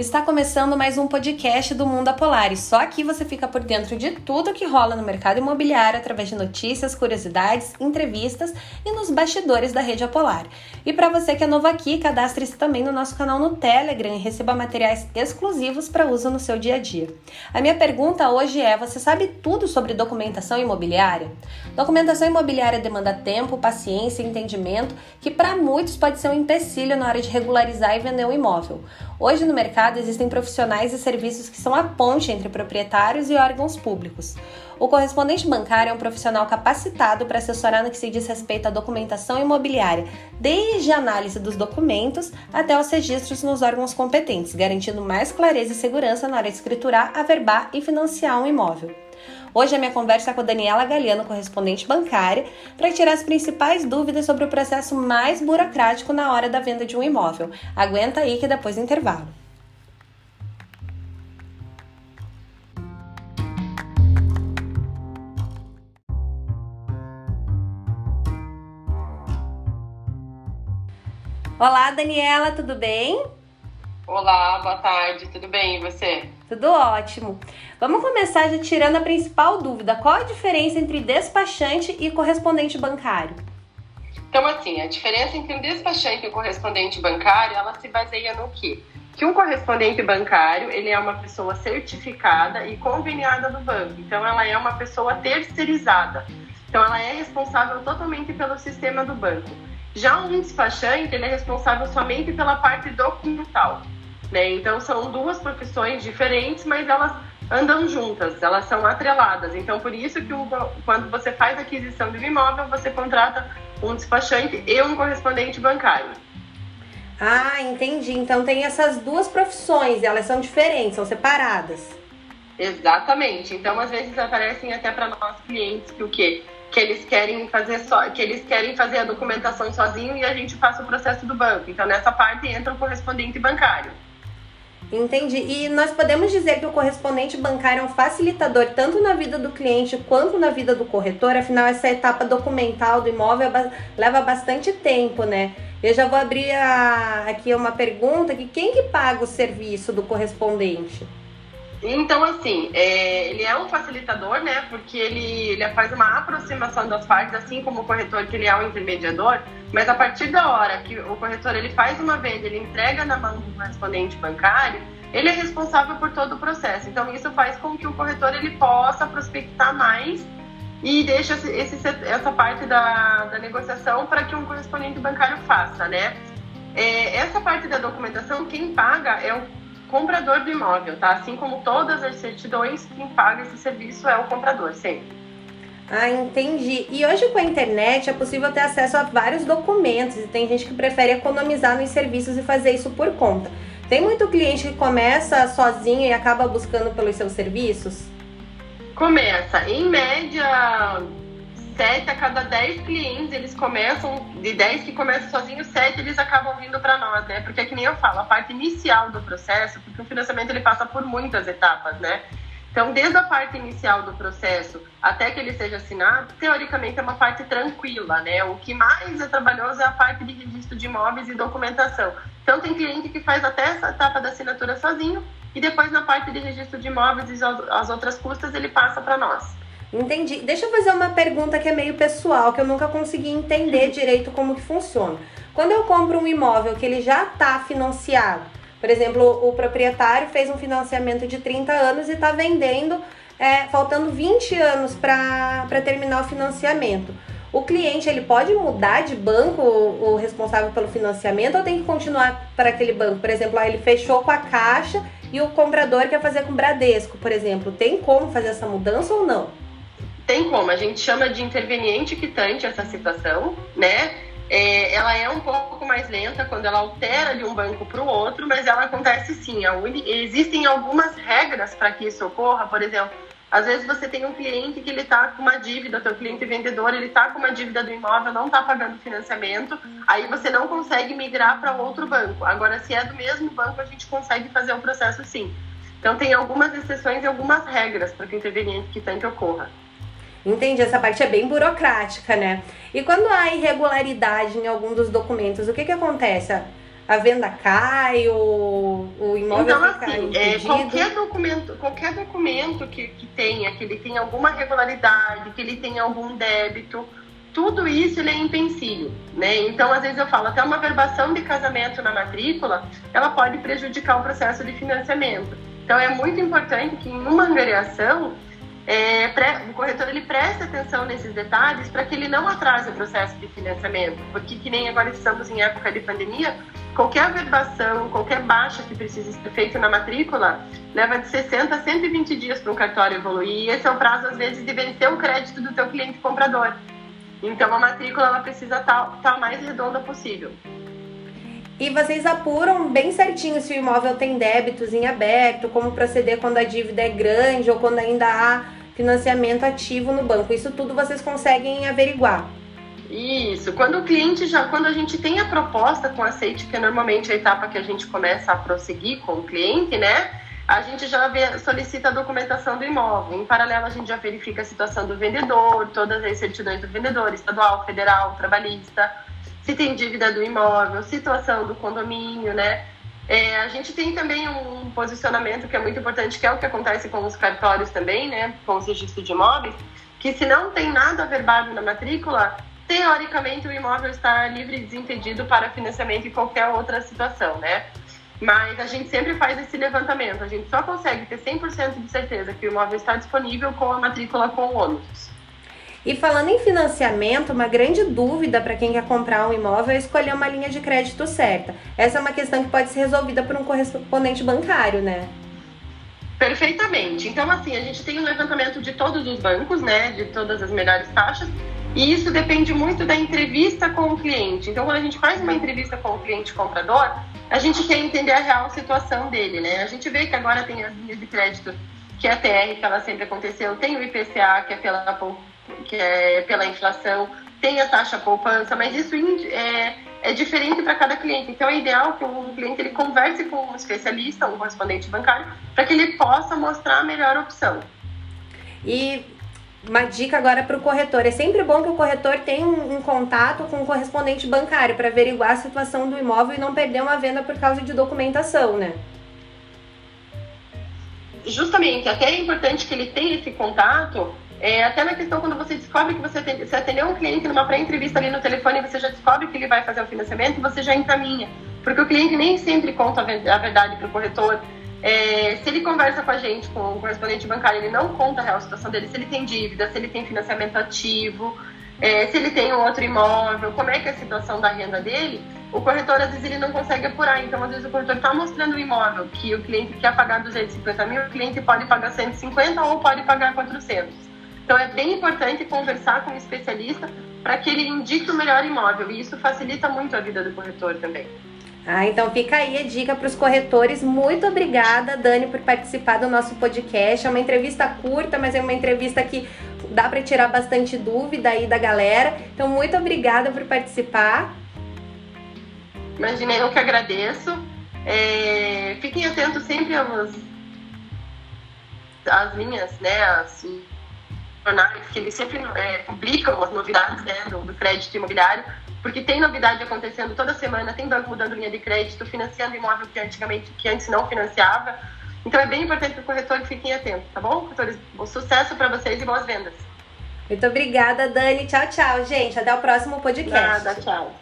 Está começando mais um podcast do Mundo Apolar e só aqui você fica por dentro de tudo que rola no mercado imobiliário através de notícias, curiosidades, entrevistas e nos bastidores da rede Apolar. E para você que é novo aqui, cadastre-se também no nosso canal no Telegram e receba materiais exclusivos para uso no seu dia a dia. A minha pergunta hoje é: você sabe tudo sobre documentação imobiliária? Documentação imobiliária demanda tempo, paciência e entendimento que para muitos pode ser um empecilho na hora de regularizar e vender um imóvel. Hoje no mercado existem profissionais e serviços que são a ponte entre proprietários e órgãos públicos. O correspondente bancário é um profissional capacitado para assessorar no que se diz respeito à documentação imobiliária, desde a análise dos documentos até os registros nos órgãos competentes, garantindo mais clareza e segurança na hora de escriturar, averbar e financiar um imóvel. Hoje a minha conversa é com a Daniela Galiano, correspondente bancária, para tirar as principais dúvidas sobre o processo mais burocrático na hora da venda de um imóvel. Aguenta aí que depois do intervalo. Olá, Daniela, tudo bem? Olá, boa tarde, tudo bem? E você? Tudo ótimo. Vamos começar já tirando a principal dúvida. Qual a diferença entre despachante e correspondente bancário? Então, assim, a diferença entre um despachante e um correspondente bancário, ela se baseia no quê? Que um correspondente bancário, ele é uma pessoa certificada e conveniada do banco. Então, ela é uma pessoa terceirizada. Então, ela é responsável totalmente pelo sistema do banco. Já um despachante, ele é responsável somente pela parte documental. Né? Então são duas profissões diferentes, mas elas andam juntas, elas são atreladas. Então por isso que o, quando você faz a aquisição de um imóvel, você contrata um despachante e um correspondente bancário. Ah, entendi. Então tem essas duas profissões, elas são diferentes, são separadas. Exatamente. Então às vezes aparecem até para nós clientes que o quê? Que eles querem fazer só, que eles querem fazer a documentação sozinho e a gente faça o processo do banco. Então nessa parte entra o correspondente bancário. Entendi. E nós podemos dizer que o correspondente bancário é um facilitador tanto na vida do cliente quanto na vida do corretor, afinal, essa etapa documental do imóvel leva bastante tempo, né? Eu já vou abrir a, aqui uma pergunta: que quem que paga o serviço do correspondente? Então, assim, é, ele é um facilitador, né? Porque ele, ele faz uma aproximação das partes, assim como o corretor, que ele é um intermediador. Mas a partir da hora que o corretor ele faz uma venda, ele entrega na mão do correspondente bancário, ele é responsável por todo o processo. Então, isso faz com que o corretor ele possa prospectar mais e deixa esse, essa parte da, da negociação para que um correspondente bancário faça, né? É, essa parte da documentação, quem paga é o comprador do imóvel, tá? Assim como todas as certidões, quem paga esse serviço é o comprador, sempre. Ah, entendi. E hoje com a internet é possível ter acesso a vários documentos e tem gente que prefere economizar nos serviços e fazer isso por conta. Tem muito cliente que começa sozinho e acaba buscando pelos seus serviços? Começa. Em média, 7 a cada 10 clientes, eles começam, de 10 que começam sozinhos, 7 eles acabam vindo para nós, né? Porque, que nem eu falo, a parte inicial do processo, porque o financiamento ele passa por muitas etapas, né? Então, desde a parte inicial do processo até que ele seja assinado, teoricamente é uma parte tranquila, né? O que mais é trabalhoso é a parte de registro de imóveis e documentação. Então, tem cliente que faz até essa etapa da assinatura sozinho e depois na parte de registro de imóveis e as outras custas ele passa para nós. Entendi. Deixa eu fazer uma pergunta que é meio pessoal, que eu nunca consegui entender uhum. direito como que funciona. Quando eu compro um imóvel que ele já está financiado, por exemplo, o proprietário fez um financiamento de 30 anos e está vendendo, é, faltando 20 anos para terminar o financiamento. O cliente ele pode mudar de banco o, o responsável pelo financiamento ou tem que continuar para aquele banco? Por exemplo, lá ele fechou com a Caixa e o comprador quer fazer com o Bradesco, por exemplo. Tem como fazer essa mudança ou não? Tem como, a gente chama de interveniente quitante essa situação, né? É, ela é um pouco mais lenta quando ela altera de um banco para o outro, mas ela acontece sim. Existem algumas regras para que isso ocorra, por exemplo, às vezes você tem um cliente que ele está com uma dívida, teu cliente vendedor, ele está com uma dívida do imóvel, não está pagando financiamento, aí você não consegue migrar para outro banco. Agora, se é do mesmo banco, a gente consegue fazer o processo sim. Então, tem algumas exceções e algumas regras para que o interveniente quitante ocorra. Entendi, essa parte é bem burocrática, né? E quando há irregularidade em algum dos documentos, o que que acontece? a venda cai, o, o imóvel então, assim, é, qualquer documento, qualquer documento que, que tenha, que ele tenha alguma regularidade, que ele tenha algum débito, tudo isso ele é empecilho, né? Então, às vezes eu falo, até uma verbação de casamento na matrícula, ela pode prejudicar o processo de financiamento. Então, é muito importante que em uma angariação é, pré, o corretor ele preste atenção nesses detalhes para que ele não atrase o processo de financiamento, porque que nem agora estamos em época de pandemia, qualquer averbação, qualquer baixa que precise ser feita na matrícula leva de 60 a 120 dias para um cartório evoluir, e esse é o prazo às vezes de vencer o crédito do teu cliente comprador. Então a matrícula ela precisa estar tá, tá mais redonda possível. E vocês apuram bem certinho se o imóvel tem débitos em aberto, como proceder quando a dívida é grande ou quando ainda há financiamento ativo no banco. Isso tudo vocês conseguem averiguar. Isso. Quando o cliente já, quando a gente tem a proposta com aceite, que é normalmente a etapa que a gente começa a prosseguir com o cliente, né? A gente já solicita a documentação do imóvel. Em paralelo, a gente já verifica a situação do vendedor, todas as certidões do vendedor, estadual, federal, trabalhista, se tem dívida do imóvel, situação do condomínio, né? É, a gente tem também um posicionamento que é muito importante, que é o que acontece com os cartórios também, né, com os registros de imóveis, que se não tem nada averbado na matrícula, teoricamente o imóvel está livre e desimpedido para financiamento em qualquer outra situação, né? Mas a gente sempre faz esse levantamento, a gente só consegue ter 100% de certeza que o imóvel está disponível com a matrícula com ônus. E falando em financiamento, uma grande dúvida para quem quer comprar um imóvel é escolher uma linha de crédito certa. Essa é uma questão que pode ser resolvida por um correspondente bancário, né? Perfeitamente. Então, assim, a gente tem um levantamento de todos os bancos, né? De todas as melhores taxas. E isso depende muito da entrevista com o cliente. Então, quando a gente faz uma entrevista com o cliente comprador, a gente quer entender a real situação dele, né? A gente vê que agora tem as linhas de crédito, que é a TR, que ela sempre aconteceu, tem o IPCA, que é pela que é pela inflação, tem a taxa poupança, mas isso é, é diferente para cada cliente. Então é ideal que o cliente ele converse com um especialista, um correspondente bancário, para que ele possa mostrar a melhor opção. E uma dica agora para o corretor: é sempre bom que o corretor tenha um, um contato com o um correspondente bancário para averiguar a situação do imóvel e não perder uma venda por causa de documentação, né? Justamente, até é importante que ele tenha esse contato é, até na questão quando você descobre que você, atende, você atendeu um cliente numa pré-entrevista ali no telefone, você já descobre que ele vai fazer o financiamento você já encaminha. Porque o cliente nem sempre conta a verdade para o corretor. É, se ele conversa com a gente, com o correspondente bancário, ele não conta a real situação dele, se ele tem dívida, se ele tem financiamento ativo, é, se ele tem um outro imóvel, como é que é a situação da renda dele, o corretor às vezes ele não consegue apurar. Então, às vezes o corretor está mostrando o imóvel que o cliente quer pagar 250 mil, o cliente pode pagar 150 ou pode pagar 400. Então é bem importante conversar com um especialista para que ele indique o melhor imóvel e isso facilita muito a vida do corretor também. Ah, então fica aí a dica para os corretores. Muito obrigada, Dani, por participar do nosso podcast. É uma entrevista curta, mas é uma entrevista que dá para tirar bastante dúvida aí da galera. Então, muito obrigada por participar. Imagina, eu que agradeço. É, fiquem atentos sempre às, às linhas, né? As, jornais que eles sempre é, publicam as novidades né, do, do, crédito imobiliário, porque tem novidade acontecendo toda semana, tem banco mudando linha de crédito, financiando imóvel que antigamente que antes não financiava. Então é bem importante que o corretor fiquem atentos, tá bom? Corretores, bom sucesso para vocês e boas vendas. Muito obrigada, Dani. Tchau, tchau, gente. Até o próximo podcast. Nada, tchau.